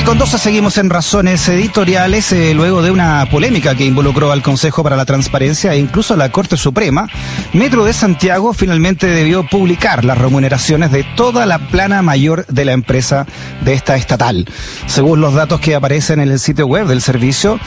6 con 12 seguimos en razones editoriales eh, luego de una polémica que involucró al Consejo para la Transparencia e incluso a la Corte Suprema. Metro de Santiago finalmente debió publicar las remuneraciones de toda la plana mayor de la empresa de esta estatal. Según los datos que aparecen en el sitio web del servicio,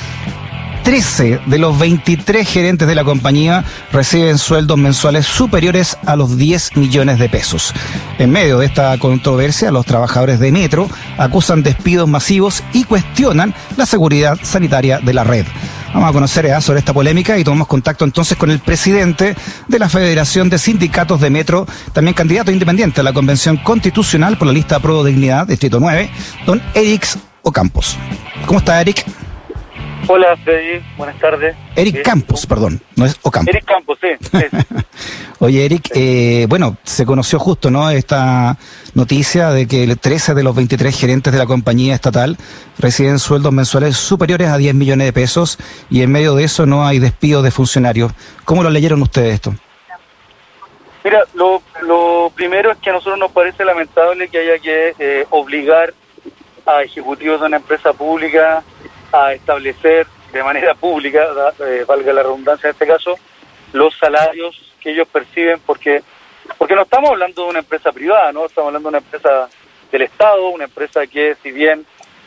13 de los 23 gerentes de la compañía reciben sueldos mensuales superiores a los 10 millones de pesos. En medio de esta controversia, los trabajadores de Metro acusan despidos masivos y cuestionan la seguridad sanitaria de la red. Vamos a conocer ya sobre esta polémica y tomamos contacto entonces con el presidente de la Federación de Sindicatos de Metro, también candidato independiente a la Convención Constitucional por la lista Pro Dignidad, Distrito 9, don Eric Ocampos. ¿Cómo está, Eric? Hola, Freddy. Buenas tardes. Eric Campos, perdón, no es Ocampo. Eric Campos, sí. Oye, Eric, eh, bueno, se conoció justo, ¿no? Esta noticia de que 13 de los 23 gerentes de la compañía estatal reciben sueldos mensuales superiores a 10 millones de pesos y en medio de eso no hay despido de funcionarios. ¿Cómo lo leyeron ustedes esto? Mira, lo, lo primero es que a nosotros nos parece lamentable que haya que eh, obligar a ejecutivos de una empresa pública a establecer de manera pública, eh, valga la redundancia en este caso, los salarios que ellos perciben, porque porque no estamos hablando de una empresa privada, no estamos hablando de una empresa del Estado, una empresa que si bien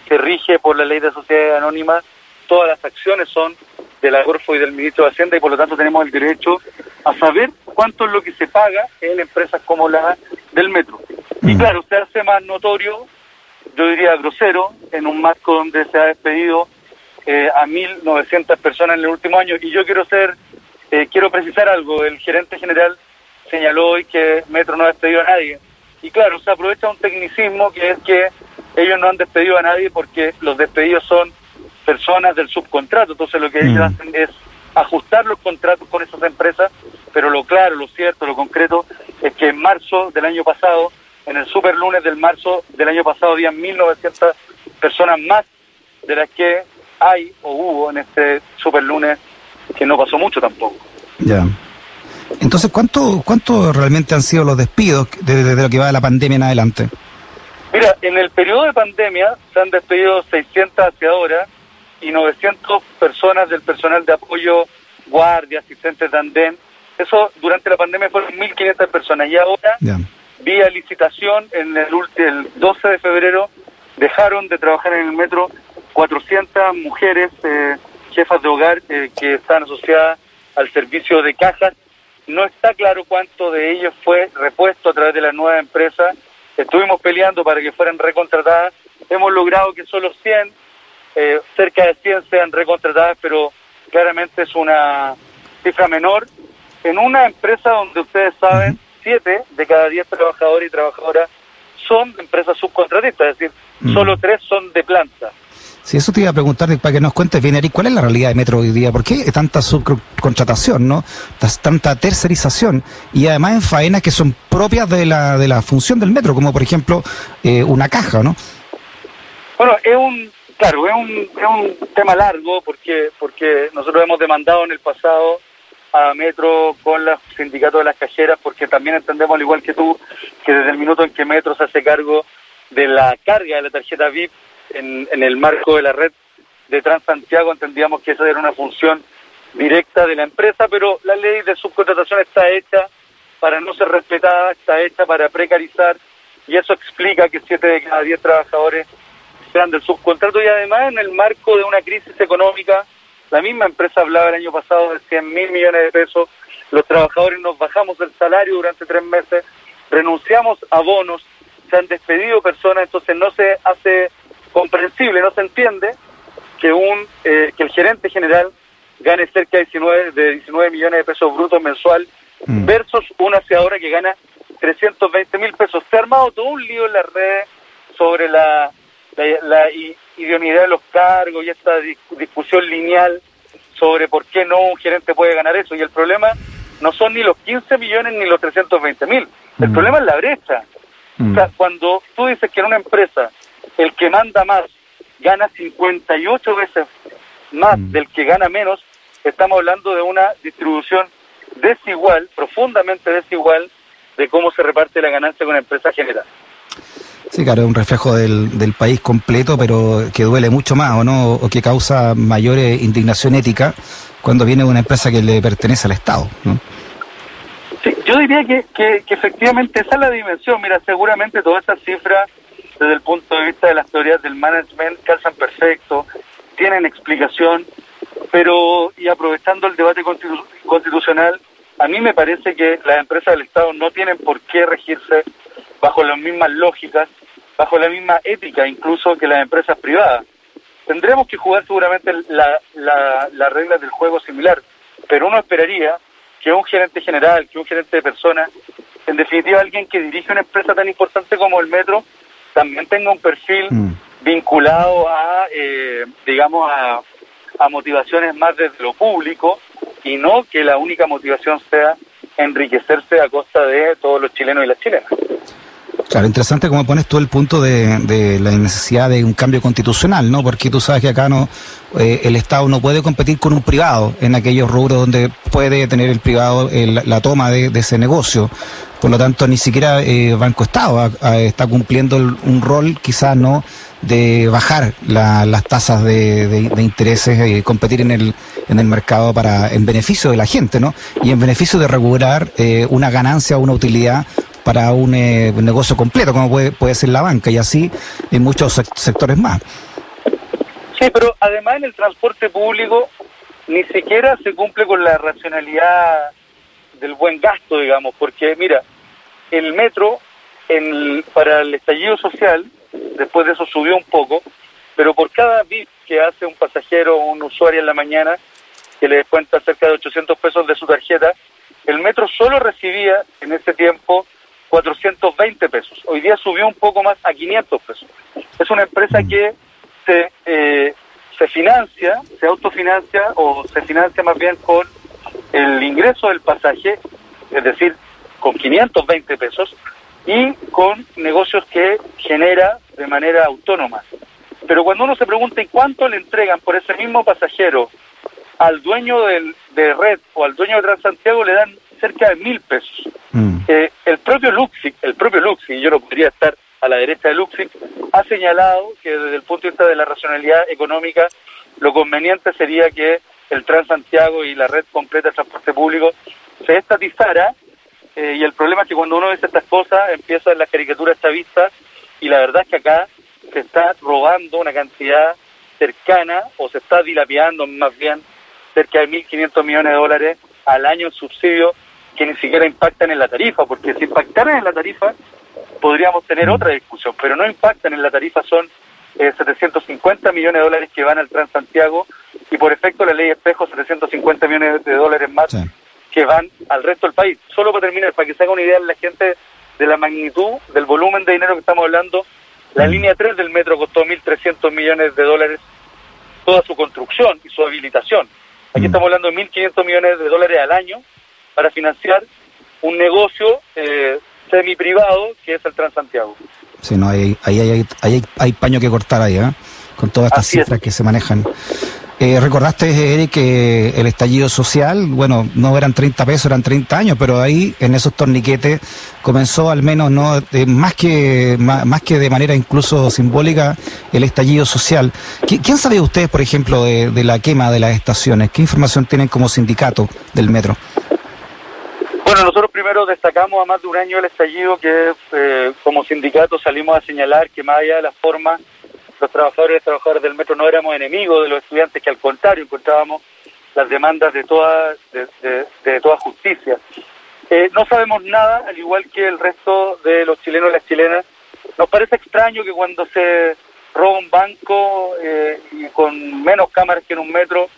se rige por la ley de sociedades anónimas, todas las acciones son de la Corfo y del ministro de Hacienda y por lo tanto tenemos el derecho a saber cuánto es lo que se paga en empresas como la del metro. Y mm. claro, se hace más notorio, yo diría grosero, en un marco donde se ha despedido eh, a 1.900 personas en el último año. Y yo quiero ser, eh, quiero precisar algo. El gerente general señaló hoy que Metro no ha despedido a nadie. Y claro, se aprovecha un tecnicismo que es que ellos no han despedido a nadie porque los despedidos son personas del subcontrato. Entonces lo que ellos mm. hacen es ajustar los contratos con esas empresas, pero lo claro, lo cierto, lo concreto es que en marzo del año pasado, en el super lunes del marzo del año pasado, habían 1.900 personas más de las que hay o hubo en este super lunes que no pasó mucho tampoco. Ya. Entonces, ¿cuánto, ¿cuánto realmente han sido los despidos desde, lo que va de la pandemia en adelante? Mira, en el periodo de pandemia se han despedido 600 aseadoras y 900 personas del personal de apoyo, guardia, asistentes de andén. Eso durante la pandemia fueron 1.500 personas y ahora, vía licitación, en el, el 12 de febrero, dejaron de trabajar en el metro 400 mujeres eh, jefas de hogar eh, que están asociadas al servicio de cajas. No está claro cuánto de ellos fue repuesto a través de la nueva empresa. Estuvimos peleando para que fueran recontratadas. Hemos logrado que solo 100, eh, cerca de 100 sean recontratadas, pero claramente es una cifra menor. En una empresa donde ustedes saben, 7 de cada 10 trabajadores y trabajadoras son empresas subcontratistas, es decir, solo 3 son de planta. Si eso te iba a preguntar para que nos cuentes bien, Eric, ¿cuál es la realidad de Metro hoy día? ¿Por qué tanta subcontratación, no? Tanta tercerización y además en faenas que son propias de la, de la función del metro, como por ejemplo eh, una caja, ¿no? Bueno, es un, claro, es un, es un tema largo porque, porque nosotros hemos demandado en el pasado a Metro con los sindicatos de las cajeras porque también entendemos, al igual que tú, que desde el minuto en que Metro se hace cargo de la carga de la tarjeta VIP, en, el marco de la red de Transantiago entendíamos que esa era una función directa de la empresa, pero la ley de subcontratación está hecha para no ser respetada, está hecha para precarizar y eso explica que siete de cada diez trabajadores sean del subcontrato y además en el marco de una crisis económica, la misma empresa hablaba el año pasado de 100 mil millones de pesos, los trabajadores nos bajamos el salario durante tres meses, renunciamos a bonos, se han despedido personas, entonces no se hace comprensible, no se entiende que un eh, que el gerente general gane cerca de 19, de 19 millones de pesos brutos mensual mm. versus una aseadora que gana 320 mil pesos. Se ha armado todo un lío en las redes sobre la, la, idoneidad de los cargos y esta discusión lineal sobre por qué no un gerente puede ganar eso. Y el problema no son ni los 15 millones ni los 320 mil. El mm. problema es la brecha. O sea, mm. cuando tú dices que en una empresa el que manda más gana 58 veces más mm. del que gana menos, estamos hablando de una distribución desigual, profundamente desigual, de cómo se reparte la ganancia con la empresa general. Sí, claro, es un reflejo del, del país completo, pero que duele mucho más, ¿o no? O que causa mayor indignación ética cuando viene una empresa que le pertenece al Estado, ¿no? Sí, yo diría que, que, que efectivamente esa es la dimensión. Mira, seguramente todas estas cifras, desde el punto de vista de las teorías del management, calzan perfecto, tienen explicación, pero, y aprovechando el debate constitucional, a mí me parece que las empresas del Estado no tienen por qué regirse bajo las mismas lógicas, bajo la misma ética incluso que las empresas privadas. Tendremos que jugar seguramente la, la, las reglas del juego similar, pero uno esperaría que un gerente general, que un gerente de personas, en definitiva alguien que dirige una empresa tan importante como el Metro, también tenga un perfil mm. vinculado a, eh, digamos, a, a motivaciones más desde lo público y no que la única motivación sea enriquecerse a costa de todos los chilenos y las chilenas. Claro, interesante cómo pones tú el punto de, de, la necesidad de un cambio constitucional, ¿no? Porque tú sabes que acá no eh, el Estado no puede competir con un privado en aquellos rubros donde puede tener el privado la toma de, ese negocio. Por lo tanto, ni siquiera eh, Banco Estado está cumpliendo un rol, quizás no, de bajar las tasas de, de, intereses y competir en el, en el mercado para en beneficio de la gente, ¿no? Y en beneficio de regular eh, una ganancia una utilidad para un, eh, negocio completo, como puede, puede ser la banca, y así en muchos sectores más. Sí, pero además en el transporte público ni siquiera se cumple con la racionalidad del buen gasto, digamos, porque mira, el metro en, para el estallido social después de eso subió un poco, pero por cada bit que hace un pasajero o un usuario en la mañana, que le descuenta cerca de 800 pesos de su tarjeta, el metro solo recibía en ese tiempo 420 pesos. Hoy día subió un poco más a 500 pesos. Es una empresa que se, eh, se financia, se autofinancia o se financia más bien con el ingreso del pasaje, es decir, con 520 pesos, y con negocios que genera de manera autónoma. Pero cuando uno se pregunta ¿y cuánto le entregan por ese mismo pasajero al dueño del, de Red o al dueño de Transantiago le dan cerca de mil pesos. Mm. Eh, el propio Luxic, el propio Luxic, yo no podría estar a la derecha de Luxic, ha señalado que desde el punto de vista de la racionalidad económica, lo conveniente sería que el Transantiago y la red completa de transporte público se estatizara eh, y el problema es que cuando uno dice estas cosas empiezan las caricaturas chavistas y la verdad es que acá se está robando una cantidad cercana o se está dilapidando más bien cerca de 1.500 millones de dólares al año en subsidios que ni siquiera impactan en la tarifa, porque si impactaran en la tarifa podríamos tener otra discusión, pero no impactan en la tarifa, son 750 eh, millones de dólares que van al Transantiago y por efecto la ley espejo 750 millones de dólares más que van al resto del país. Solo para terminar, para que se haga una idea la gente de la magnitud, del volumen de dinero que estamos hablando, la mm. línea 3 del metro costó 1.300 millones de dólares toda su construcción y su habilitación. Aquí mm. estamos hablando de 1.500 millones de dólares al año para financiar un negocio eh, semi-privado que es el Transantiago. Sí, no, hay, hay, hay, hay, paño que cortar ahí, ¿eh? con todas estas cifras que se manejan. Eh, recordaste, Eric, que el estallido social, bueno, no eran 30 pesos, eran 30 años, pero ahí en esos torniquetes comenzó al menos, no más que más, que de manera incluso simbólica, el estallido social. ¿Quién sabe ustedes, por ejemplo, de, la quema de las estaciones? ¿Qué información tienen como sindicato del metro? Bueno, nosotros primero destacamos a más de un año el estallido que eh, como sindicato salimos a señalar que más allá de la forma los trabajadores y trabajadores del metro no éramos enemigos de los estudiantes, que al contrario encontrábamos las demandas de toda, de, toda justicia. Eh, no sabemos nada, al igual que el resto de los chilenos y las chilenas. Nos parece extraño que cuando se roba un banco eh, y con menos cámaras que en un metro,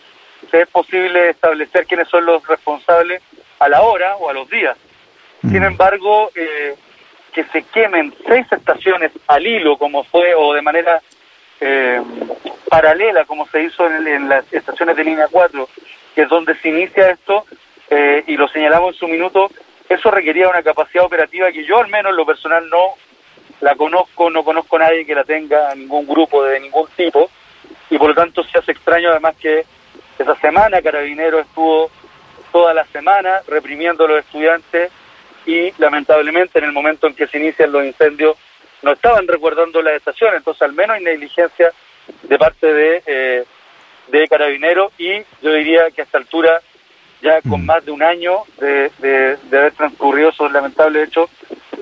se es posible establecer quiénes son los responsables a la hora o a los días. Sin mm. embargo, eh, que se quemen seis estaciones al hilo, como fue, o de manera eh, paralela, como se hizo en, las estaciones de línea 4, que es donde se inicia esto, eh, y lo señalamos en su minuto, eso requería una capacidad operativa que yo al menos en lo personal no la conozco, no conozco a nadie que la tenga, ningún grupo de ningún tipo, y por lo tanto se hace extraño además que esa semana Carabinero estuvo toda la semana reprimiendo a los estudiantes y lamentablemente en el momento en que se inician los incendios no estaban resguardando las estaciones, entonces al menos hay negligencia de parte de, eh, de Carabineros y yo diría que a esta altura, ya con mm. más de un año de, de, haber transcurrido esos lamentables hechos,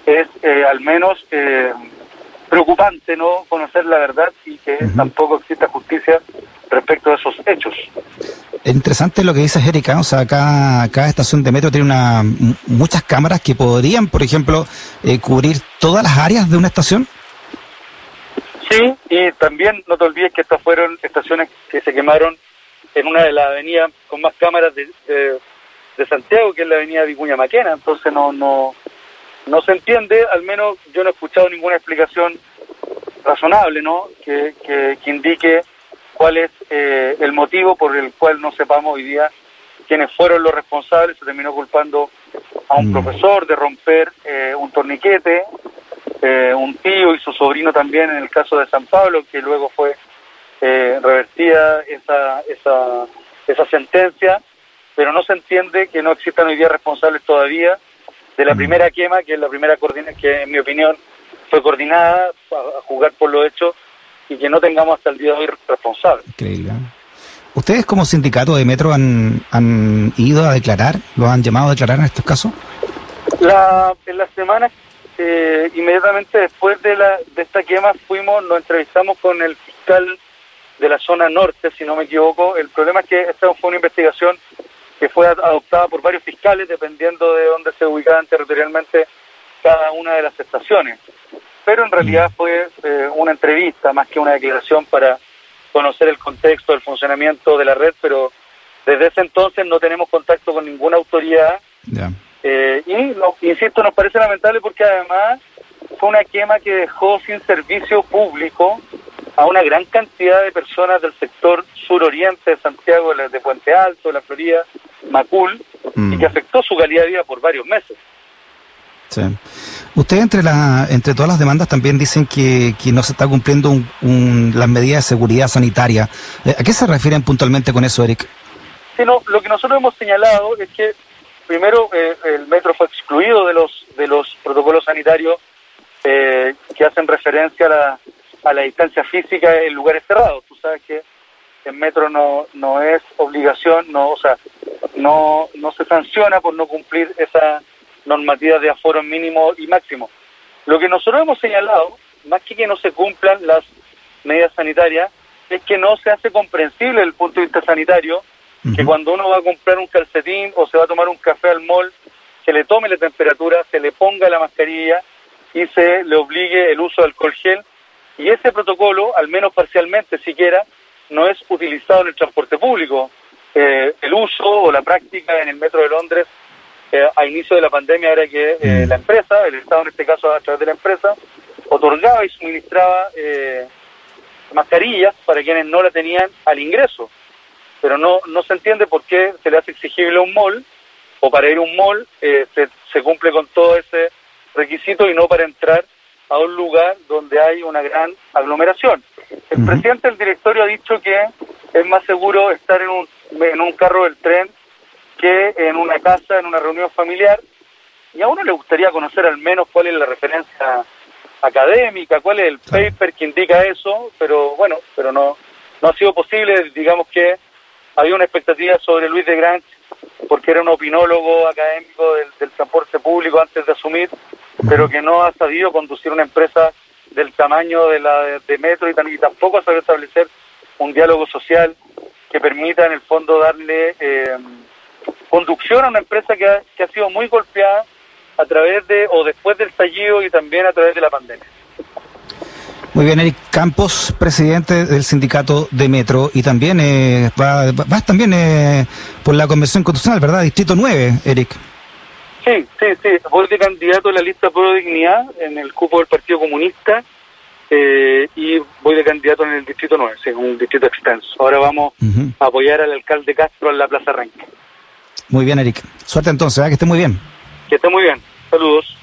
es eh, al menos eh, preocupante no conocer la verdad y que tampoco exista justicia respecto a esos hechos. Es interesante lo que dices, Erika. O sea, cada, cada estación de metro tiene una, muchas cámaras que podrían, por ejemplo, eh, cubrir todas las áreas de una estación. Sí, y también no te olvides que estas fueron estaciones que se quemaron en una de las avenidas con más cámaras de, de, Santiago, que es la avenida Vicuña Maquena. Entonces no, no, no se entiende, al menos yo no he escuchado ninguna explicación razonable, ¿no? Que, que, que indique cuál es eh, el motivo por el cual no sepamos hoy día quiénes fueron los responsables. Se terminó culpando a un mm. profesor de romper eh, un torniquete, eh, un tío y su sobrino también en el caso de San Pablo, que luego fue revertida esa, esa, esa sentencia, pero no se entiende que no existan hoy día responsables todavía de la mm. primera quema, que es la primera coordinación, que en mi opinión fue coordinada a, a jugar por los hechos y que no tengamos hasta el día de hoy responsables. Increíble. ¿Ustedes como sindicato de Metro han, han ido a declarar, los han llamado a declarar en estos casos? La, en las semanas, eh, inmediatamente después de, la, de esta quema, fuimos, nos entrevistamos con el fiscal de la zona norte, si no me equivoco. El problema es que esta fue una investigación que fue adoptada por varios fiscales, dependiendo de dónde se ubicaban territorialmente cada una de las estaciones pero en realidad fue eh, una entrevista más que una declaración para conocer el contexto del funcionamiento de la red, pero desde ese entonces no tenemos contacto con ninguna autoridad. Eh, y, insisto, nos parece lamentable porque además fue una quema que dejó sin servicio público a una gran cantidad de personas del sector suroriente de Santiago, de Puente Alto, La Florida, Macul, y mm. que afectó su calidad de vida por varios meses. Sí. Usted entre la, entre todas las demandas también dicen que, que no se está cumpliendo un, las medidas de seguridad sanitaria. Eh, ¿A qué se refieren puntualmente con eso, Eric? Sí, no, lo que nosotros hemos señalado es que primero eh, el metro fue excluido de los de los protocolos sanitarios eh, que hacen referencia a la, a la distancia física en lugares cerrados. Tú sabes que el metro no, no es obligación, no, o sea, no, no se sanciona por no cumplir esa normativas de aforo mínimo y máximo. Lo que nosotros hemos señalado, más que que no se cumplan las medidas sanitarias, es que no se hace comprensible desde el punto de vista sanitario que cuando uno va a comprar un calcetín o se va a tomar un café al mall, se le tome la temperatura, se le ponga la mascarilla y se le obligue el uso de alcohol gel. Y ese protocolo, al menos parcialmente siquiera, no es utilizado en el transporte público. Eh, el uso o la práctica en el metro de Londres eh, a inicio de la pandemia era que eh, mm. la empresa, el Estado en este caso a través de la empresa, otorgaba y suministraba eh, mascarillas para quienes no la tenían al ingreso. Pero no, no se entiende por qué se le hace exigible un mall o para ir a un mall se, se cumple con todo ese requisito y no para entrar a un lugar donde hay una gran aglomeración. El presidente del directorio ha dicho que es más seguro estar en un, en un carro del tren que en una casa, en una reunión familiar, y a uno le gustaría conocer al menos cuál es la referencia académica, cuál es el paper que indica eso, pero bueno, pero no, no ha sido posible, digamos que había una expectativa sobre Luis de Grange, porque era un opinólogo académico del, transporte público antes de asumir, pero que no ha sabido conducir una empresa del tamaño de la de Metro y, y tampoco ha sabido establecer un diálogo social que permita en el fondo darle eh, conducción a una empresa que ha, que ha sido muy golpeada a través de o después del estallido y también a través de la pandemia. Muy bien, Eric Campos, presidente del sindicato de Metro, y también eh, vas va también eh, por la Convención Constitucional, ¿verdad? Distrito 9, Eric. Sí, sí, sí. Voy de candidato a la lista Pro Dignidad en el cupo del Partido Comunista eh, y voy de candidato en el Distrito 9, sí, un distrito extenso. Ahora vamos a apoyar al alcalde Castro en la Plaza Renque. Muy bien, Eric. Suerte entonces, ¿eh? que esté muy bien. Que esté muy bien. Saludos.